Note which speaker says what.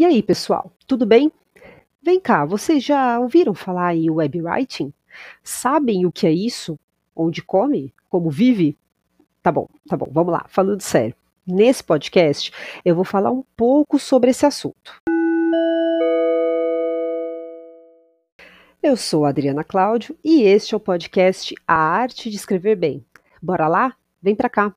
Speaker 1: E aí, pessoal, tudo bem? Vem cá, vocês já ouviram falar em webwriting? Sabem o que é isso? Onde come? Como vive? Tá bom, tá bom, vamos lá, falando sério. Nesse podcast, eu vou falar um pouco sobre esse assunto. Eu sou Adriana Cláudio e este é o podcast A Arte de Escrever Bem. Bora lá? Vem pra cá!